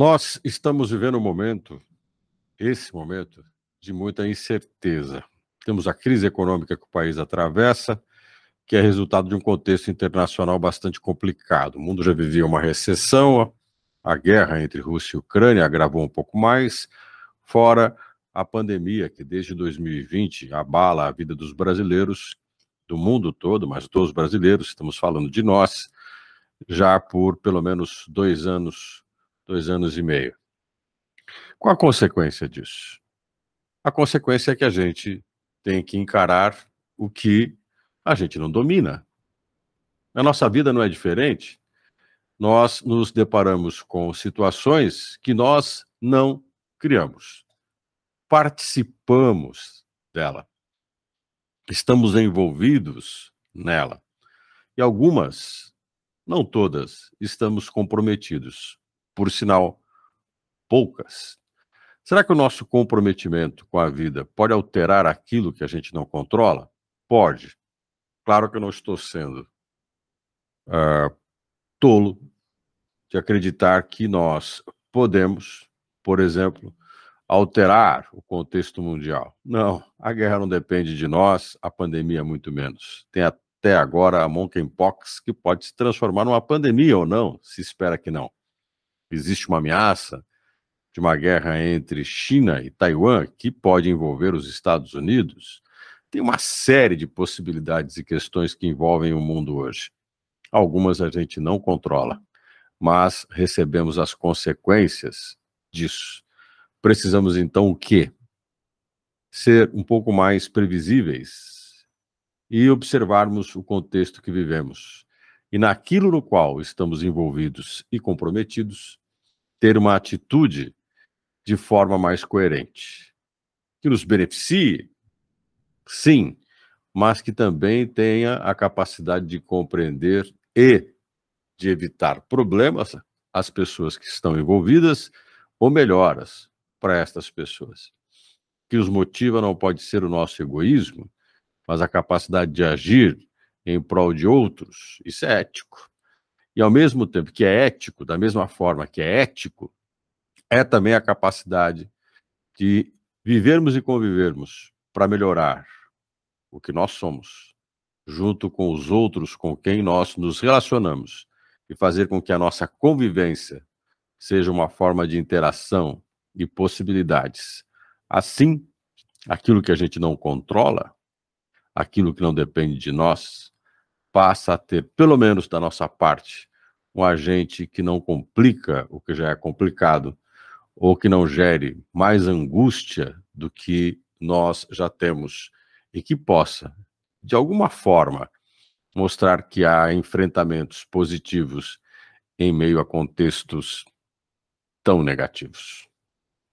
Nós estamos vivendo um momento, esse momento, de muita incerteza. Temos a crise econômica que o país atravessa, que é resultado de um contexto internacional bastante complicado. O mundo já vivia uma recessão, a guerra entre Rússia e Ucrânia agravou um pouco mais, fora a pandemia que desde 2020 abala a vida dos brasileiros, do mundo todo, mas dos brasileiros, estamos falando de nós, já por pelo menos dois anos, dois anos e meio. Qual a consequência disso? A consequência é que a gente tem que encarar o que a gente não domina. A nossa vida não é diferente. Nós nos deparamos com situações que nós não criamos. Participamos dela. Estamos envolvidos nela. E algumas, não todas, estamos comprometidos. Por sinal, poucas Será que o nosso comprometimento com a vida pode alterar aquilo que a gente não controla? Pode. Claro que eu não estou sendo uh, tolo de acreditar que nós podemos, por exemplo, alterar o contexto mundial. Não, a guerra não depende de nós, a pandemia muito menos. Tem até agora a monkeypox que pode se transformar numa pandemia ou não, se espera que não. Existe uma ameaça, de uma guerra entre China e Taiwan, que pode envolver os Estados Unidos, tem uma série de possibilidades e questões que envolvem o mundo hoje. Algumas a gente não controla, mas recebemos as consequências disso. Precisamos então o quê? Ser um pouco mais previsíveis e observarmos o contexto que vivemos. E naquilo no qual estamos envolvidos e comprometidos, ter uma atitude de forma mais coerente. Que nos beneficie, sim, mas que também tenha a capacidade de compreender e de evitar problemas às pessoas que estão envolvidas ou melhoras para estas pessoas. Que os motiva não pode ser o nosso egoísmo, mas a capacidade de agir em prol de outros. Isso é ético. E ao mesmo tempo que é ético, da mesma forma que é ético, é também a capacidade de vivermos e convivermos para melhorar o que nós somos, junto com os outros com quem nós nos relacionamos, e fazer com que a nossa convivência seja uma forma de interação e possibilidades. Assim, aquilo que a gente não controla, aquilo que não depende de nós, passa a ter, pelo menos da nossa parte, um agente que não complica o que já é complicado ou que não gere mais angústia do que nós já temos e que possa, de alguma forma, mostrar que há enfrentamentos positivos em meio a contextos tão negativos.